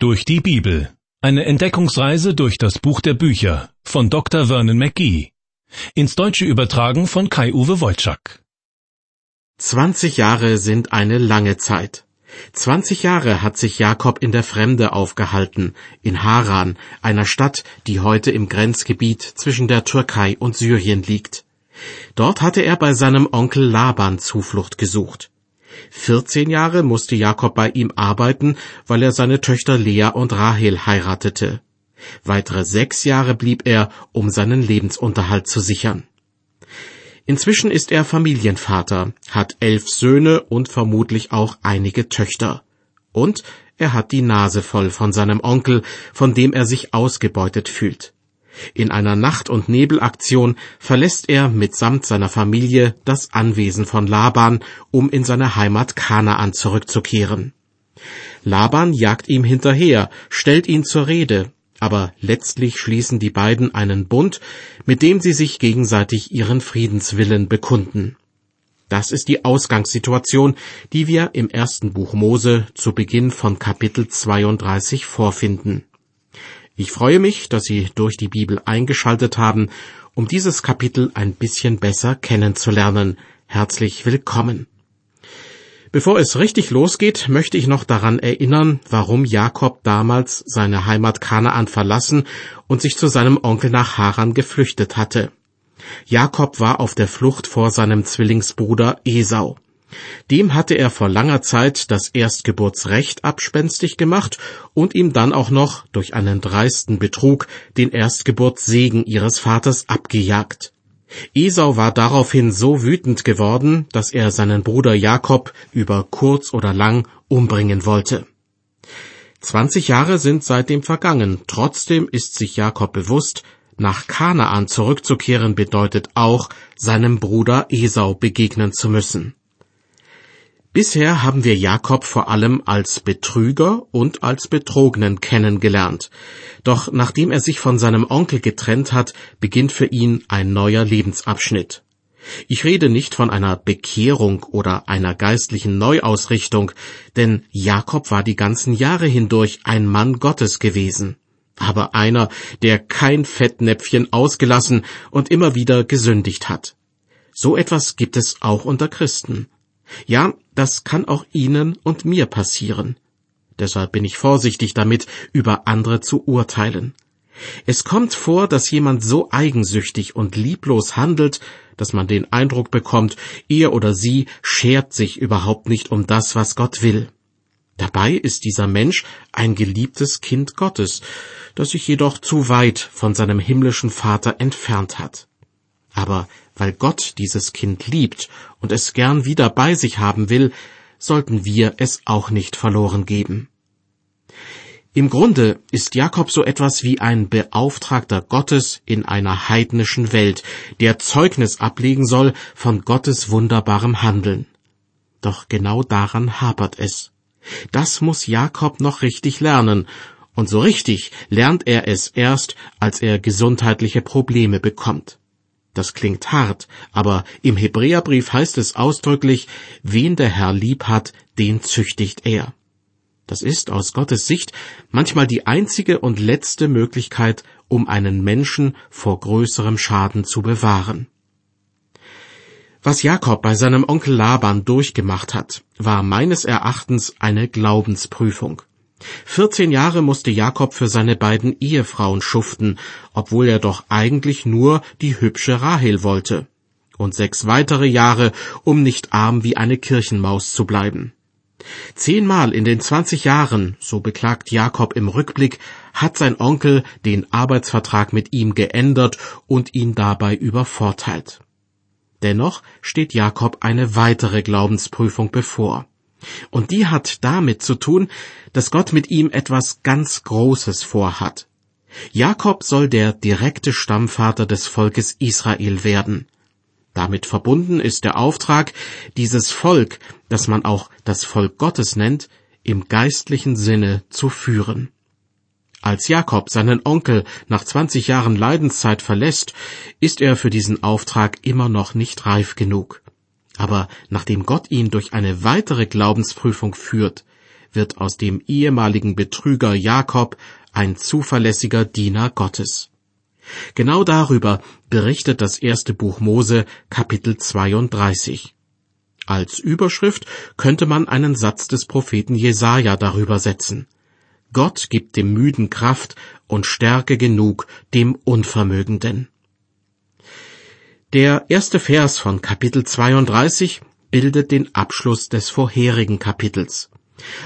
Durch die Bibel. Eine Entdeckungsreise durch das Buch der Bücher von Dr. Vernon McGee. Ins Deutsche übertragen von Kai-Uwe Wolczak. 20 Jahre sind eine lange Zeit. 20 Jahre hat sich Jakob in der Fremde aufgehalten, in Haran, einer Stadt, die heute im Grenzgebiet zwischen der Türkei und Syrien liegt. Dort hatte er bei seinem Onkel Laban Zuflucht gesucht. 14 Jahre musste Jakob bei ihm arbeiten, weil er seine Töchter Lea und Rahel heiratete. Weitere sechs Jahre blieb er, um seinen Lebensunterhalt zu sichern. Inzwischen ist er Familienvater, hat elf Söhne und vermutlich auch einige Töchter. Und er hat die Nase voll von seinem Onkel, von dem er sich ausgebeutet fühlt. In einer Nacht- und Nebelaktion verlässt er mitsamt seiner Familie das Anwesen von Laban, um in seine Heimat Kanaan zurückzukehren. Laban jagt ihm hinterher, stellt ihn zur Rede, aber letztlich schließen die beiden einen Bund, mit dem sie sich gegenseitig ihren Friedenswillen bekunden. Das ist die Ausgangssituation, die wir im ersten Buch Mose zu Beginn von Kapitel 32 vorfinden. Ich freue mich, dass Sie durch die Bibel eingeschaltet haben, um dieses Kapitel ein bisschen besser kennenzulernen. Herzlich willkommen. Bevor es richtig losgeht, möchte ich noch daran erinnern, warum Jakob damals seine Heimat Kanaan verlassen und sich zu seinem Onkel nach Haran geflüchtet hatte. Jakob war auf der Flucht vor seinem Zwillingsbruder Esau. Dem hatte er vor langer Zeit das Erstgeburtsrecht abspenstig gemacht und ihm dann auch noch durch einen dreisten Betrug den Erstgeburtssegen ihres Vaters abgejagt. Esau war daraufhin so wütend geworden, dass er seinen Bruder Jakob über kurz oder lang umbringen wollte. Zwanzig Jahre sind seitdem vergangen, trotzdem ist sich Jakob bewusst, nach Kanaan zurückzukehren bedeutet auch, seinem Bruder Esau begegnen zu müssen. Bisher haben wir Jakob vor allem als Betrüger und als Betrogenen kennengelernt. Doch nachdem er sich von seinem Onkel getrennt hat, beginnt für ihn ein neuer Lebensabschnitt. Ich rede nicht von einer Bekehrung oder einer geistlichen Neuausrichtung, denn Jakob war die ganzen Jahre hindurch ein Mann Gottes gewesen, aber einer, der kein Fettnäpfchen ausgelassen und immer wieder gesündigt hat. So etwas gibt es auch unter Christen. Ja, das kann auch Ihnen und mir passieren. Deshalb bin ich vorsichtig damit, über andere zu urteilen. Es kommt vor, dass jemand so eigensüchtig und lieblos handelt, dass man den Eindruck bekommt, er oder sie schert sich überhaupt nicht um das, was Gott will. Dabei ist dieser Mensch ein geliebtes Kind Gottes, das sich jedoch zu weit von seinem himmlischen Vater entfernt hat. Aber weil Gott dieses Kind liebt und es gern wieder bei sich haben will, sollten wir es auch nicht verloren geben. Im Grunde ist Jakob so etwas wie ein Beauftragter Gottes in einer heidnischen Welt, der Zeugnis ablegen soll von Gottes wunderbarem Handeln. Doch genau daran hapert es. Das muss Jakob noch richtig lernen, und so richtig lernt er es erst, als er gesundheitliche Probleme bekommt. Das klingt hart, aber im Hebräerbrief heißt es ausdrücklich, wen der Herr lieb hat, den züchtigt er. Das ist aus Gottes Sicht manchmal die einzige und letzte Möglichkeit, um einen Menschen vor größerem Schaden zu bewahren. Was Jakob bei seinem Onkel Laban durchgemacht hat, war meines Erachtens eine Glaubensprüfung. Vierzehn Jahre musste Jakob für seine beiden Ehefrauen schuften, obwohl er doch eigentlich nur die hübsche Rahel wollte. Und sechs weitere Jahre, um nicht arm wie eine Kirchenmaus zu bleiben. Zehnmal in den zwanzig Jahren, so beklagt Jakob im Rückblick, hat sein Onkel den Arbeitsvertrag mit ihm geändert und ihn dabei übervorteilt. Dennoch steht Jakob eine weitere Glaubensprüfung bevor. Und die hat damit zu tun, dass Gott mit ihm etwas ganz Großes vorhat. Jakob soll der direkte Stammvater des Volkes Israel werden. Damit verbunden ist der Auftrag, dieses Volk, das man auch das Volk Gottes nennt, im geistlichen Sinne zu führen. Als Jakob seinen Onkel nach zwanzig Jahren Leidenszeit verlässt, ist er für diesen Auftrag immer noch nicht reif genug. Aber nachdem Gott ihn durch eine weitere Glaubensprüfung führt, wird aus dem ehemaligen Betrüger Jakob ein zuverlässiger Diener Gottes. Genau darüber berichtet das erste Buch Mose Kapitel 32. Als Überschrift könnte man einen Satz des Propheten Jesaja darüber setzen. Gott gibt dem Müden Kraft und Stärke genug dem Unvermögenden. Der erste Vers von Kapitel 32 bildet den Abschluss des vorherigen Kapitels.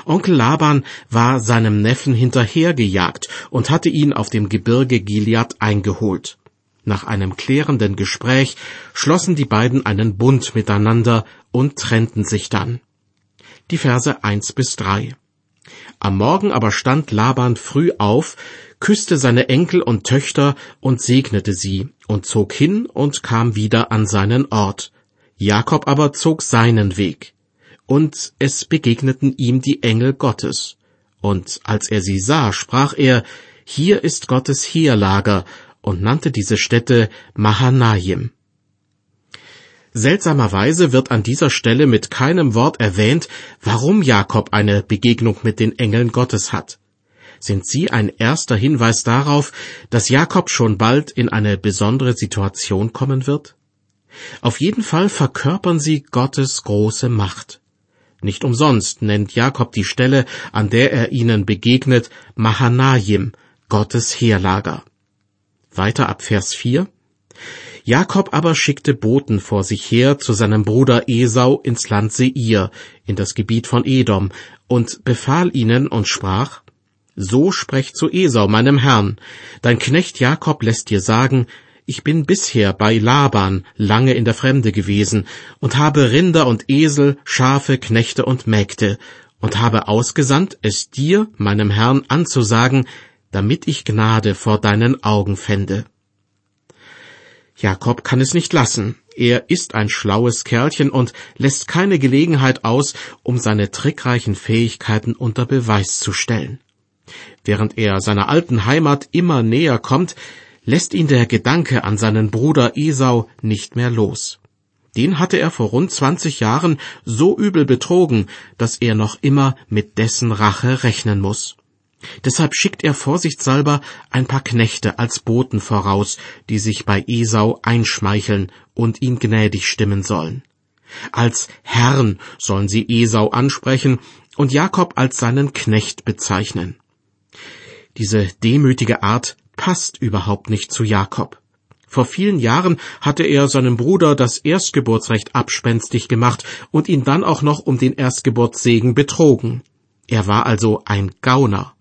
Onkel Laban war seinem Neffen hinterhergejagt und hatte ihn auf dem Gebirge Gilead eingeholt. Nach einem klärenden Gespräch schlossen die beiden einen Bund miteinander und trennten sich dann. Die Verse eins bis drei. Am Morgen aber stand Laban früh auf, küsste seine Enkel und Töchter und segnete sie und zog hin und kam wieder an seinen Ort. Jakob aber zog seinen Weg. Und es begegneten ihm die Engel Gottes. Und als er sie sah, sprach er, hier ist Gottes Heerlager, und nannte diese Stätte Mahanaim. Seltsamerweise wird an dieser Stelle mit keinem Wort erwähnt, warum Jakob eine Begegnung mit den Engeln Gottes hat. Sind sie ein erster Hinweis darauf, dass Jakob schon bald in eine besondere Situation kommen wird? Auf jeden Fall verkörpern sie Gottes große Macht. Nicht umsonst nennt Jakob die Stelle, an der er ihnen begegnet, Mahanaim, Gottes Heerlager. Weiter ab Vers 4. Jakob aber schickte Boten vor sich her zu seinem Bruder Esau ins Land Seir, in das Gebiet von Edom, und befahl ihnen und sprach, So sprecht zu Esau, meinem Herrn, dein Knecht Jakob lässt dir sagen, ich bin bisher bei Laban lange in der Fremde gewesen und habe Rinder und Esel, Schafe, Knechte und Mägde und habe ausgesandt, es dir, meinem Herrn, anzusagen, damit ich Gnade vor deinen Augen fände. Jakob kann es nicht lassen. Er ist ein schlaues Kerlchen und lässt keine Gelegenheit aus, um seine trickreichen Fähigkeiten unter Beweis zu stellen. Während er seiner alten Heimat immer näher kommt, lässt ihn der Gedanke an seinen Bruder Esau nicht mehr los. Den hatte er vor rund zwanzig Jahren so übel betrogen, dass er noch immer mit dessen Rache rechnen muss. Deshalb schickt er vorsichtshalber ein paar Knechte als Boten voraus, die sich bei Esau einschmeicheln und ihn gnädig stimmen sollen. Als Herrn sollen sie Esau ansprechen und Jakob als seinen Knecht bezeichnen. Diese demütige Art passt überhaupt nicht zu Jakob. Vor vielen Jahren hatte er seinem Bruder das Erstgeburtsrecht abspenstig gemacht und ihn dann auch noch um den Erstgeburtssegen betrogen. Er war also ein Gauner.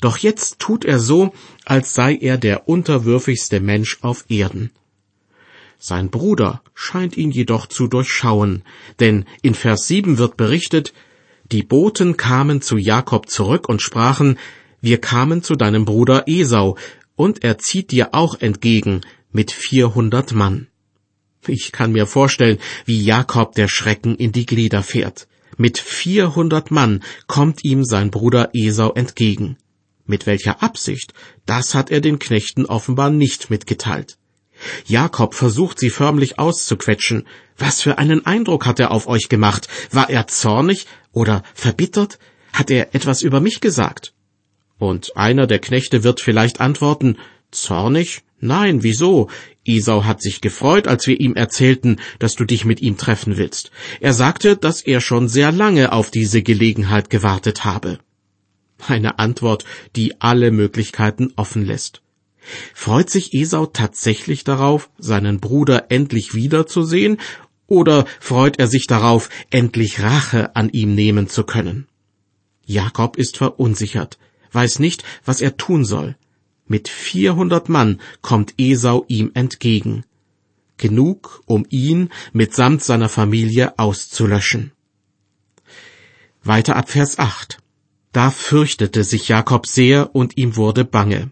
Doch jetzt tut er so, als sei er der unterwürfigste Mensch auf Erden. Sein Bruder scheint ihn jedoch zu durchschauen, denn in Vers 7 wird berichtet, die Boten kamen zu Jakob zurück und sprachen, wir kamen zu deinem Bruder Esau, und er zieht dir auch entgegen mit vierhundert Mann. Ich kann mir vorstellen, wie Jakob der Schrecken in die Glieder fährt. Mit vierhundert Mann kommt ihm sein Bruder Esau entgegen. Mit welcher Absicht, das hat er den Knechten offenbar nicht mitgeteilt. Jakob versucht sie förmlich auszuquetschen. Was für einen Eindruck hat er auf euch gemacht? War er zornig oder verbittert? Hat er etwas über mich gesagt? Und einer der Knechte wird vielleicht antworten, zornig? Nein, wieso? Esau hat sich gefreut, als wir ihm erzählten, dass du dich mit ihm treffen willst. Er sagte, dass er schon sehr lange auf diese Gelegenheit gewartet habe. Eine Antwort, die alle Möglichkeiten offen lässt. Freut sich Esau tatsächlich darauf, seinen Bruder endlich wiederzusehen, oder freut er sich darauf, endlich Rache an ihm nehmen zu können? Jakob ist verunsichert, weiß nicht, was er tun soll. Mit vierhundert Mann kommt Esau ihm entgegen. Genug, um ihn mitsamt seiner Familie auszulöschen. Weiter ab Vers 8. Da fürchtete sich Jakob sehr und ihm wurde bange.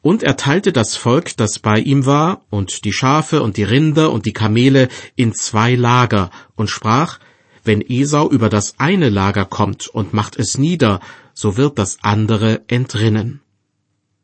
Und er teilte das Volk, das bei ihm war, und die Schafe und die Rinder und die Kamele in zwei Lager und sprach, wenn Esau über das eine Lager kommt und macht es nieder, so wird das andere entrinnen.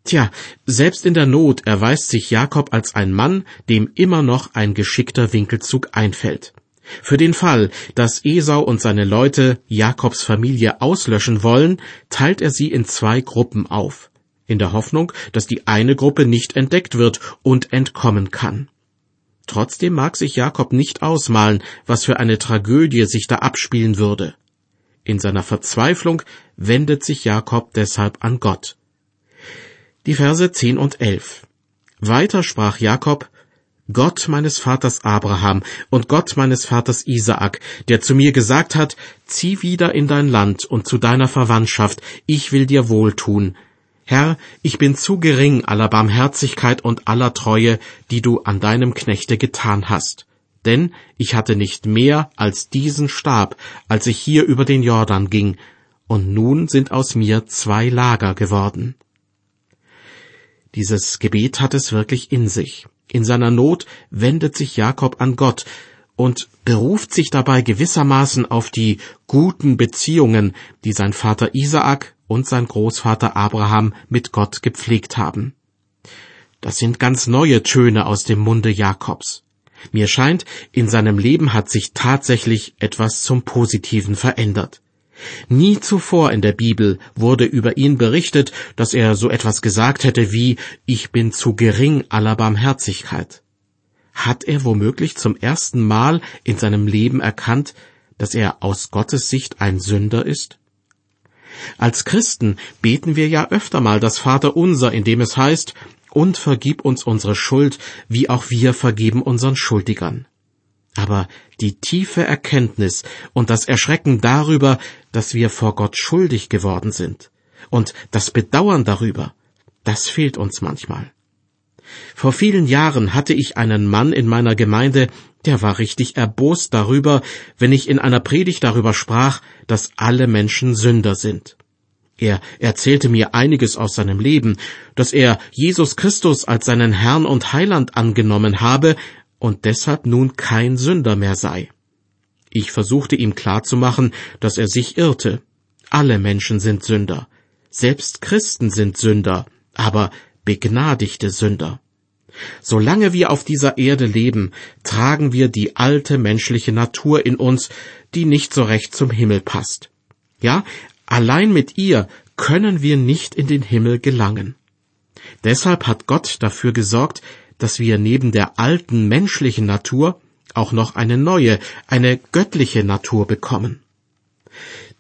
Tja, selbst in der Not erweist sich Jakob als ein Mann, dem immer noch ein geschickter Winkelzug einfällt. Für den Fall, dass Esau und seine Leute Jakobs Familie auslöschen wollen, teilt er sie in zwei Gruppen auf, in der Hoffnung, dass die eine Gruppe nicht entdeckt wird und entkommen kann. Trotzdem mag sich Jakob nicht ausmalen, was für eine Tragödie sich da abspielen würde. In seiner Verzweiflung wendet sich Jakob deshalb an Gott. Die Verse 10 und 11. Weiter sprach Jakob, Gott meines Vaters Abraham und Gott meines Vaters Isaak, der zu mir gesagt hat, zieh wieder in dein Land und zu deiner Verwandtschaft, ich will dir wohltun. Herr, ich bin zu gering aller Barmherzigkeit und aller Treue, die du an deinem Knechte getan hast. Denn ich hatte nicht mehr als diesen Stab, als ich hier über den Jordan ging, und nun sind aus mir zwei Lager geworden. Dieses Gebet hat es wirklich in sich. In seiner Not wendet sich Jakob an Gott und beruft sich dabei gewissermaßen auf die guten Beziehungen, die sein Vater Isaak und sein Großvater Abraham mit Gott gepflegt haben. Das sind ganz neue Töne aus dem Munde Jakobs. Mir scheint, in seinem Leben hat sich tatsächlich etwas zum Positiven verändert. Nie zuvor in der Bibel wurde über ihn berichtet, dass er so etwas gesagt hätte wie Ich bin zu gering aller Barmherzigkeit. Hat er womöglich zum ersten Mal in seinem Leben erkannt, dass er aus Gottes Sicht ein Sünder ist? Als Christen beten wir ja öfter mal das Vaterunser, in dem es heißt, und vergib uns unsere Schuld, wie auch wir vergeben unseren Schuldigern. Aber die tiefe Erkenntnis und das Erschrecken darüber, dass wir vor Gott schuldig geworden sind, und das Bedauern darüber, das fehlt uns manchmal. Vor vielen Jahren hatte ich einen Mann in meiner Gemeinde, der war richtig erbost darüber, wenn ich in einer Predigt darüber sprach, dass alle Menschen Sünder sind. Er erzählte mir einiges aus seinem Leben, dass er Jesus Christus als seinen Herrn und Heiland angenommen habe und deshalb nun kein Sünder mehr sei. Ich versuchte ihm klarzumachen, dass er sich irrte. Alle Menschen sind Sünder. Selbst Christen sind Sünder, aber begnadigte Sünder. Solange wir auf dieser Erde leben, tragen wir die alte menschliche Natur in uns, die nicht so recht zum Himmel passt. Ja, allein mit ihr können wir nicht in den Himmel gelangen. Deshalb hat Gott dafür gesorgt, dass wir neben der alten menschlichen Natur auch noch eine neue, eine göttliche Natur bekommen.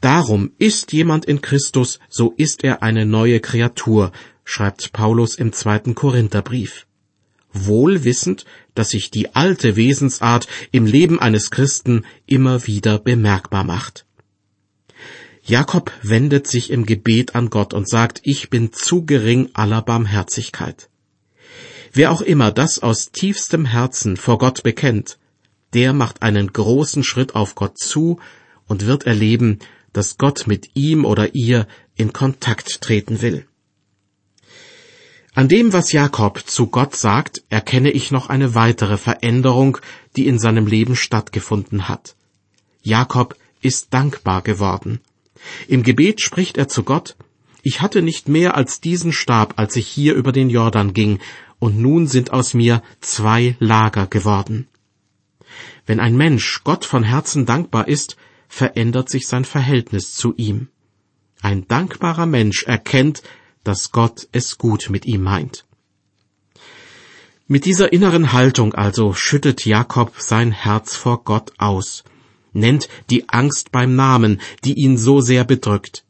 Darum ist jemand in Christus, so ist er eine neue Kreatur, schreibt Paulus im zweiten Korintherbrief. Wohl wissend, dass sich die alte Wesensart im Leben eines Christen immer wieder bemerkbar macht. Jakob wendet sich im Gebet an Gott und sagt, ich bin zu gering aller Barmherzigkeit. Wer auch immer das aus tiefstem Herzen vor Gott bekennt, der macht einen großen Schritt auf Gott zu und wird erleben, dass Gott mit ihm oder ihr in Kontakt treten will. An dem, was Jakob zu Gott sagt, erkenne ich noch eine weitere Veränderung, die in seinem Leben stattgefunden hat. Jakob ist dankbar geworden. Im Gebet spricht er zu Gott, ich hatte nicht mehr als diesen Stab, als ich hier über den Jordan ging, und nun sind aus mir zwei Lager geworden. Wenn ein Mensch Gott von Herzen dankbar ist, verändert sich sein Verhältnis zu ihm. Ein dankbarer Mensch erkennt, dass Gott es gut mit ihm meint. Mit dieser inneren Haltung also schüttet Jakob sein Herz vor Gott aus, nennt die Angst beim Namen, die ihn so sehr bedrückt.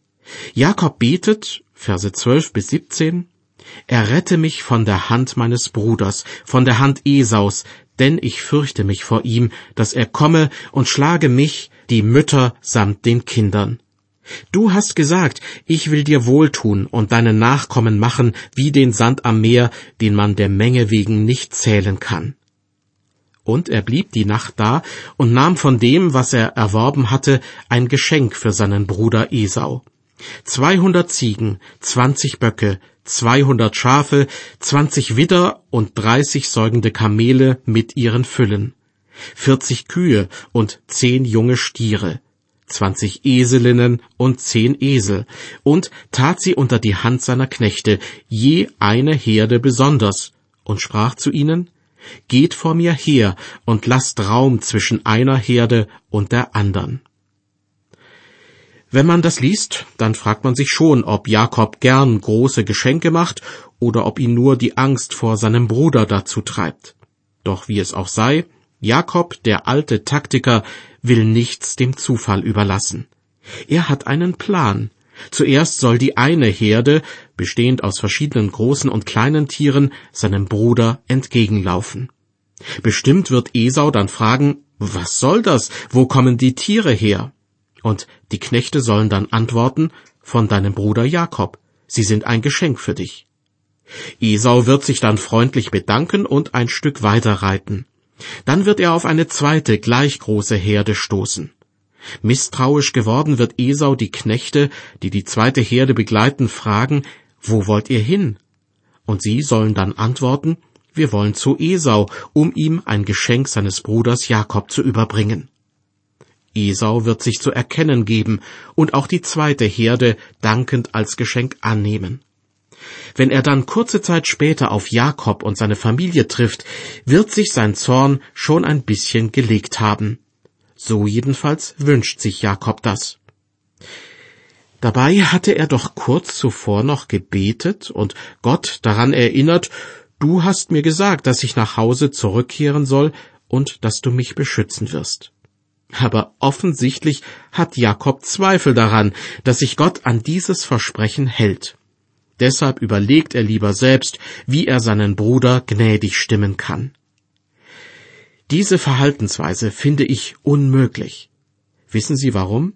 Jakob betet, Verse 12 bis 17, Errette mich von der Hand meines Bruders, von der Hand Esaus, denn ich fürchte mich vor ihm, dass er komme und schlage mich, die Mütter samt den Kindern. Du hast gesagt, ich will dir wohltun und deine Nachkommen machen wie den Sand am Meer, den man der Menge wegen nicht zählen kann. Und er blieb die Nacht da und nahm von dem, was er erworben hatte, ein Geschenk für seinen Bruder Esau. Zweihundert Ziegen, zwanzig Böcke, zweihundert Schafe, zwanzig Widder und dreißig säugende Kamele mit ihren Füllen, vierzig Kühe und zehn junge Stiere, zwanzig Eselinnen und zehn Esel, und tat sie unter die Hand seiner Knechte, je eine Herde besonders, und sprach zu ihnen, Geht vor mir her und lasst Raum zwischen einer Herde und der andern. Wenn man das liest, dann fragt man sich schon, ob Jakob gern große Geschenke macht oder ob ihn nur die Angst vor seinem Bruder dazu treibt. Doch wie es auch sei, Jakob, der alte Taktiker, will nichts dem Zufall überlassen. Er hat einen Plan. Zuerst soll die eine Herde, bestehend aus verschiedenen großen und kleinen Tieren, seinem Bruder entgegenlaufen. Bestimmt wird Esau dann fragen, was soll das? Wo kommen die Tiere her? Und die Knechte sollen dann antworten, von deinem Bruder Jakob. Sie sind ein Geschenk für dich. Esau wird sich dann freundlich bedanken und ein Stück weiter reiten. Dann wird er auf eine zweite gleich große Herde stoßen. Misstrauisch geworden wird Esau die Knechte, die die zweite Herde begleiten, fragen, wo wollt ihr hin? Und sie sollen dann antworten, wir wollen zu Esau, um ihm ein Geschenk seines Bruders Jakob zu überbringen. Esau wird sich zu erkennen geben und auch die zweite Herde dankend als Geschenk annehmen. Wenn er dann kurze Zeit später auf Jakob und seine Familie trifft, wird sich sein Zorn schon ein bisschen gelegt haben. So jedenfalls wünscht sich Jakob das. Dabei hatte er doch kurz zuvor noch gebetet und Gott daran erinnert, du hast mir gesagt, dass ich nach Hause zurückkehren soll und dass du mich beschützen wirst. Aber offensichtlich hat Jakob Zweifel daran, dass sich Gott an dieses Versprechen hält. Deshalb überlegt er lieber selbst, wie er seinen Bruder gnädig stimmen kann. Diese Verhaltensweise finde ich unmöglich. Wissen Sie warum?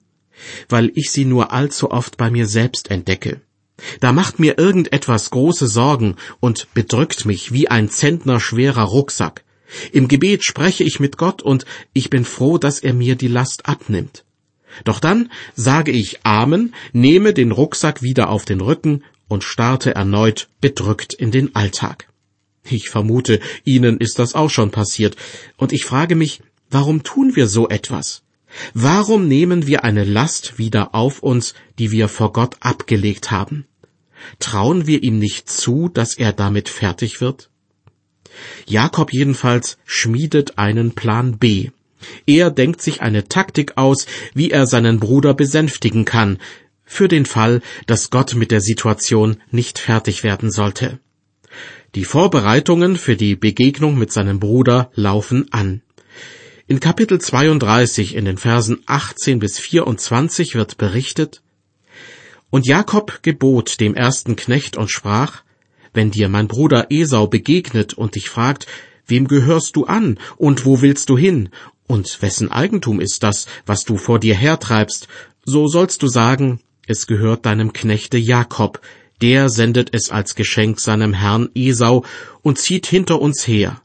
Weil ich sie nur allzu oft bei mir selbst entdecke. Da macht mir irgendetwas große Sorgen und bedrückt mich wie ein Zentner schwerer Rucksack. Im Gebet spreche ich mit Gott und ich bin froh, dass er mir die Last abnimmt. Doch dann sage ich Amen, nehme den Rucksack wieder auf den Rücken und starte erneut bedrückt in den Alltag. Ich vermute, Ihnen ist das auch schon passiert, und ich frage mich, warum tun wir so etwas? Warum nehmen wir eine Last wieder auf uns, die wir vor Gott abgelegt haben? Trauen wir ihm nicht zu, dass er damit fertig wird? Jakob jedenfalls schmiedet einen Plan B. Er denkt sich eine Taktik aus, wie er seinen Bruder besänftigen kann, für den Fall, dass Gott mit der Situation nicht fertig werden sollte. Die Vorbereitungen für die Begegnung mit seinem Bruder laufen an. In Kapitel 32 in den Versen 18 bis 24 wird berichtet, Und Jakob gebot dem ersten Knecht und sprach, Wenn dir mein Bruder Esau begegnet und dich fragt, Wem gehörst du an und wo willst du hin und wessen Eigentum ist das, was du vor dir hertreibst, so sollst du sagen, es gehört deinem Knechte Jakob, der sendet es als Geschenk seinem Herrn Esau und zieht hinter uns her.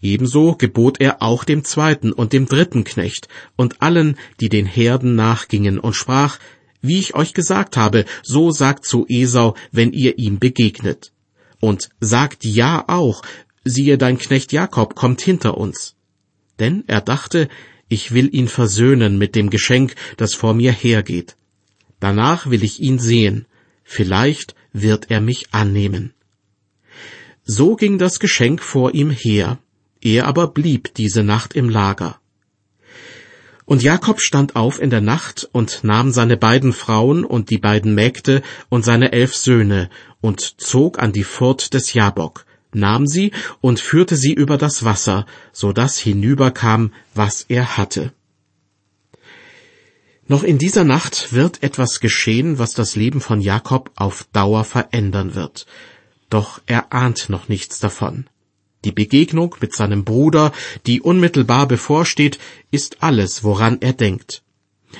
Ebenso gebot er auch dem zweiten und dem dritten Knecht und allen, die den Herden nachgingen, und sprach, wie ich euch gesagt habe, so sagt zu Esau, wenn ihr ihm begegnet. Und sagt ja auch, siehe dein Knecht Jakob kommt hinter uns. Denn er dachte, ich will ihn versöhnen mit dem Geschenk, das vor mir hergeht. Danach will ich ihn sehen, vielleicht wird er mich annehmen. So ging das Geschenk vor ihm her, er aber blieb diese Nacht im Lager. Und Jakob stand auf in der Nacht und nahm seine beiden Frauen und die beiden Mägde und seine elf Söhne und zog an die Furt des Jabok, nahm sie und führte sie über das Wasser, so dass hinüberkam, was er hatte. Noch in dieser Nacht wird etwas geschehen, was das Leben von Jakob auf Dauer verändern wird. Doch er ahnt noch nichts davon. Die Begegnung mit seinem Bruder, die unmittelbar bevorsteht, ist alles, woran er denkt.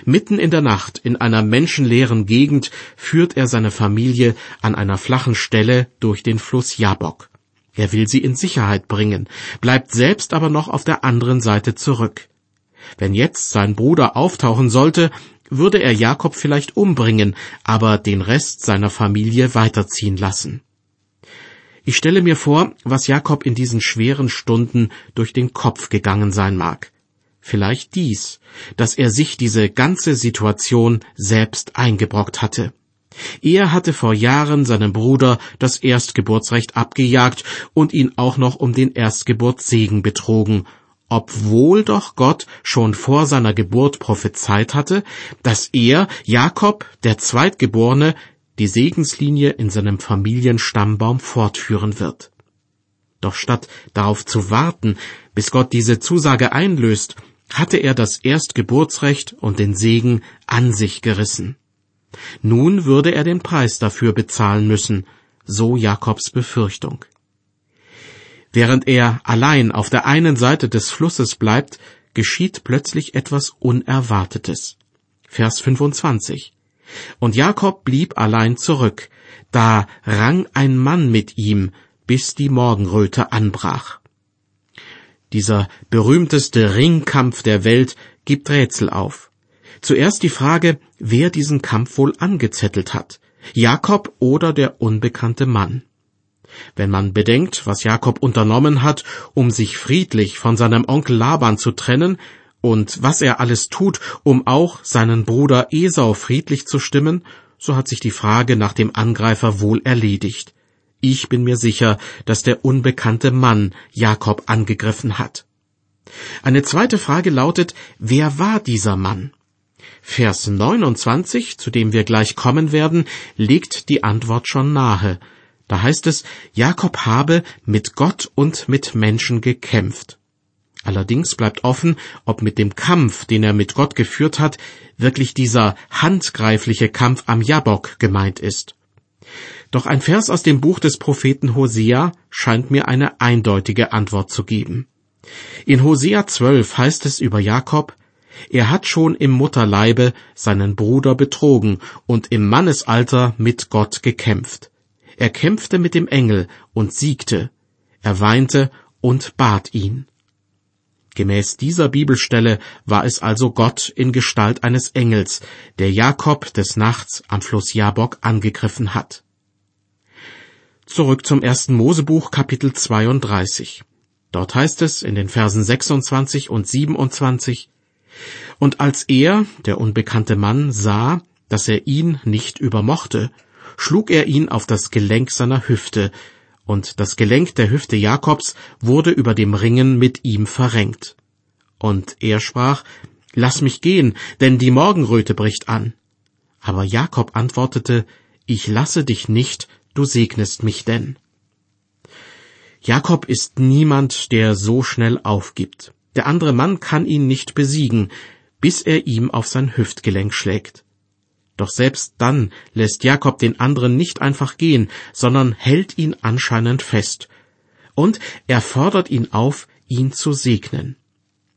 Mitten in der Nacht, in einer menschenleeren Gegend, führt er seine Familie an einer flachen Stelle durch den Fluss Jabok. Er will sie in Sicherheit bringen, bleibt selbst aber noch auf der anderen Seite zurück. Wenn jetzt sein Bruder auftauchen sollte, würde er Jakob vielleicht umbringen, aber den Rest seiner Familie weiterziehen lassen. Ich stelle mir vor, was Jakob in diesen schweren Stunden durch den Kopf gegangen sein mag. Vielleicht dies, dass er sich diese ganze Situation selbst eingebrockt hatte. Er hatte vor Jahren seinem Bruder das Erstgeburtsrecht abgejagt und ihn auch noch um den Erstgeburtssegen betrogen, obwohl doch Gott schon vor seiner Geburt prophezeit hatte, dass er, Jakob, der Zweitgeborene, die Segenslinie in seinem Familienstammbaum fortführen wird. Doch statt darauf zu warten, bis Gott diese Zusage einlöst, hatte er das Erstgeburtsrecht und den Segen an sich gerissen. Nun würde er den Preis dafür bezahlen müssen, so Jakobs Befürchtung. Während er allein auf der einen Seite des Flusses bleibt, geschieht plötzlich etwas Unerwartetes. Vers 25. Und Jakob blieb allein zurück, da rang ein Mann mit ihm, bis die Morgenröte anbrach. Dieser berühmteste Ringkampf der Welt gibt Rätsel auf. Zuerst die Frage, wer diesen Kampf wohl angezettelt hat, Jakob oder der unbekannte Mann. Wenn man bedenkt, was Jakob unternommen hat, um sich friedlich von seinem Onkel Laban zu trennen, und was er alles tut, um auch seinen Bruder Esau friedlich zu stimmen, so hat sich die Frage nach dem Angreifer wohl erledigt. Ich bin mir sicher, dass der unbekannte Mann Jakob angegriffen hat. Eine zweite Frage lautet, wer war dieser Mann? Vers 29, zu dem wir gleich kommen werden, legt die Antwort schon nahe. Da heißt es, Jakob habe mit Gott und mit Menschen gekämpft. Allerdings bleibt offen, ob mit dem Kampf, den er mit Gott geführt hat, wirklich dieser handgreifliche Kampf am Jabok gemeint ist. Doch ein Vers aus dem Buch des Propheten Hosea scheint mir eine eindeutige Antwort zu geben. In Hosea 12 heißt es über Jakob, er hat schon im Mutterleibe seinen Bruder betrogen und im Mannesalter mit Gott gekämpft. Er kämpfte mit dem Engel und siegte. Er weinte und bat ihn. Gemäß dieser Bibelstelle war es also Gott in Gestalt eines Engels, der Jakob des Nachts am Fluss Jabok angegriffen hat. Zurück zum ersten Mosebuch Kapitel 32. Dort heißt es in den Versen 26 und 27, Und als er, der unbekannte Mann, sah, dass er ihn nicht übermochte, schlug er ihn auf das Gelenk seiner Hüfte, und das Gelenk der Hüfte Jakobs wurde über dem Ringen mit ihm verrenkt. Und er sprach, Lass mich gehen, denn die Morgenröte bricht an. Aber Jakob antwortete, Ich lasse dich nicht, du segnest mich denn. Jakob ist niemand, der so schnell aufgibt. Der andere Mann kann ihn nicht besiegen, bis er ihm auf sein Hüftgelenk schlägt. Doch selbst dann lässt Jakob den anderen nicht einfach gehen, sondern hält ihn anscheinend fest. Und er fordert ihn auf, ihn zu segnen.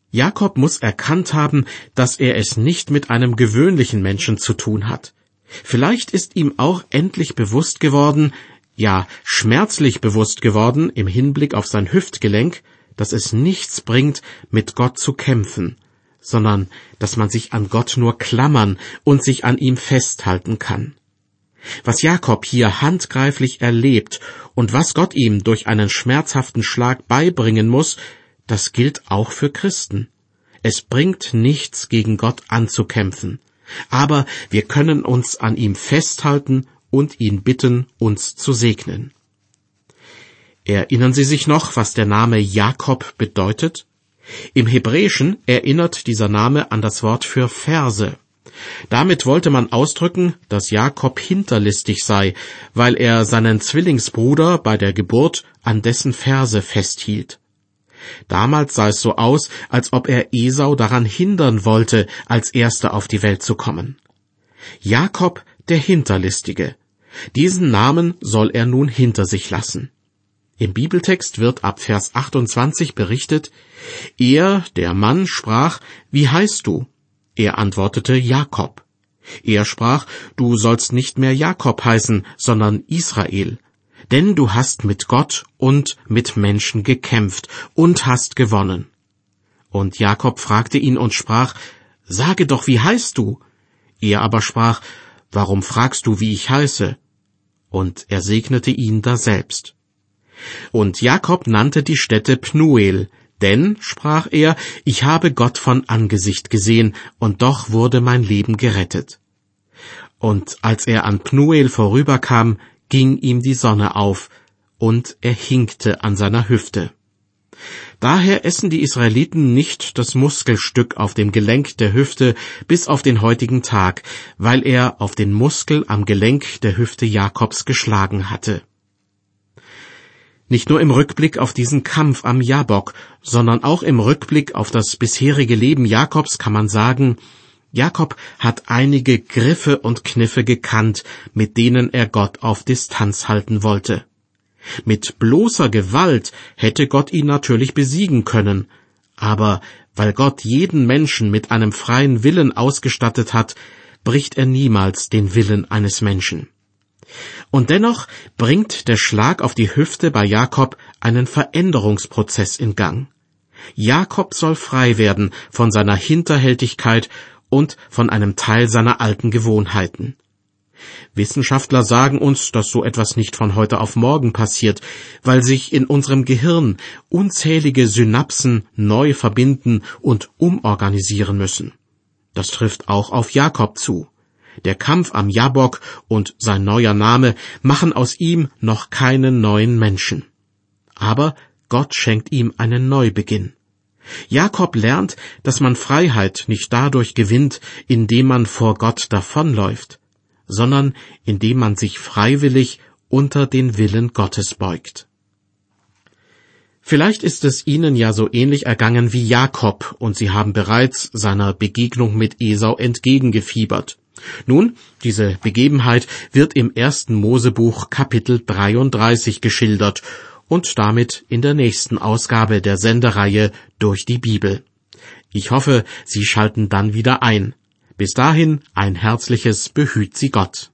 Jakob muss erkannt haben, dass er es nicht mit einem gewöhnlichen Menschen zu tun hat. Vielleicht ist ihm auch endlich bewusst geworden, ja schmerzlich bewusst geworden im Hinblick auf sein Hüftgelenk, dass es nichts bringt, mit Gott zu kämpfen, sondern dass man sich an Gott nur klammern und sich an ihm festhalten kann. Was Jakob hier handgreiflich erlebt und was Gott ihm durch einen schmerzhaften Schlag beibringen muss, das gilt auch für Christen. Es bringt nichts, gegen Gott anzukämpfen, aber wir können uns an ihm festhalten und ihn bitten, uns zu segnen. Erinnern Sie sich noch, was der Name Jakob bedeutet? Im Hebräischen erinnert dieser Name an das Wort für Verse. Damit wollte man ausdrücken, dass Jakob hinterlistig sei, weil er seinen Zwillingsbruder bei der Geburt an dessen Verse festhielt. Damals sah es so aus, als ob er Esau daran hindern wollte, als Erster auf die Welt zu kommen. Jakob der Hinterlistige. Diesen Namen soll er nun hinter sich lassen. Im Bibeltext wird ab Vers 28 berichtet, er, der Mann, sprach, wie heißt du? Er antwortete Jakob. Er sprach, du sollst nicht mehr Jakob heißen, sondern Israel, denn du hast mit Gott und mit Menschen gekämpft und hast gewonnen. Und Jakob fragte ihn und sprach, Sage doch, wie heißt du? Er aber sprach, Warum fragst du, wie ich heiße? Und er segnete ihn daselbst. Und Jakob nannte die Stätte Pnuel, denn, sprach er, ich habe Gott von Angesicht gesehen, und doch wurde mein Leben gerettet. Und als er an Pnuel vorüberkam, ging ihm die Sonne auf, und er hinkte an seiner Hüfte. Daher essen die Israeliten nicht das Muskelstück auf dem Gelenk der Hüfte bis auf den heutigen Tag, weil er auf den Muskel am Gelenk der Hüfte Jakobs geschlagen hatte. Nicht nur im Rückblick auf diesen Kampf am Jabok, sondern auch im Rückblick auf das bisherige Leben Jakobs kann man sagen, Jakob hat einige Griffe und Kniffe gekannt, mit denen er Gott auf Distanz halten wollte. Mit bloßer Gewalt hätte Gott ihn natürlich besiegen können, aber weil Gott jeden Menschen mit einem freien Willen ausgestattet hat, bricht er niemals den Willen eines Menschen. Und dennoch bringt der Schlag auf die Hüfte bei Jakob einen Veränderungsprozess in Gang. Jakob soll frei werden von seiner Hinterhältigkeit und von einem Teil seiner alten Gewohnheiten. Wissenschaftler sagen uns, dass so etwas nicht von heute auf morgen passiert, weil sich in unserem Gehirn unzählige Synapsen neu verbinden und umorganisieren müssen. Das trifft auch auf Jakob zu. Der Kampf am Jabok und sein neuer Name machen aus ihm noch keinen neuen Menschen. Aber Gott schenkt ihm einen Neubeginn. Jakob lernt, dass man Freiheit nicht dadurch gewinnt, indem man vor Gott davonläuft, sondern indem man sich freiwillig unter den Willen Gottes beugt. Vielleicht ist es Ihnen ja so ähnlich ergangen wie Jakob, und Sie haben bereits seiner Begegnung mit Esau entgegengefiebert. Nun, diese Begebenheit wird im ersten Mosebuch Kapitel 33 geschildert und damit in der nächsten Ausgabe der Sendereihe durch die Bibel. Ich hoffe, Sie schalten dann wieder ein. Bis dahin ein herzliches Behüt Sie Gott.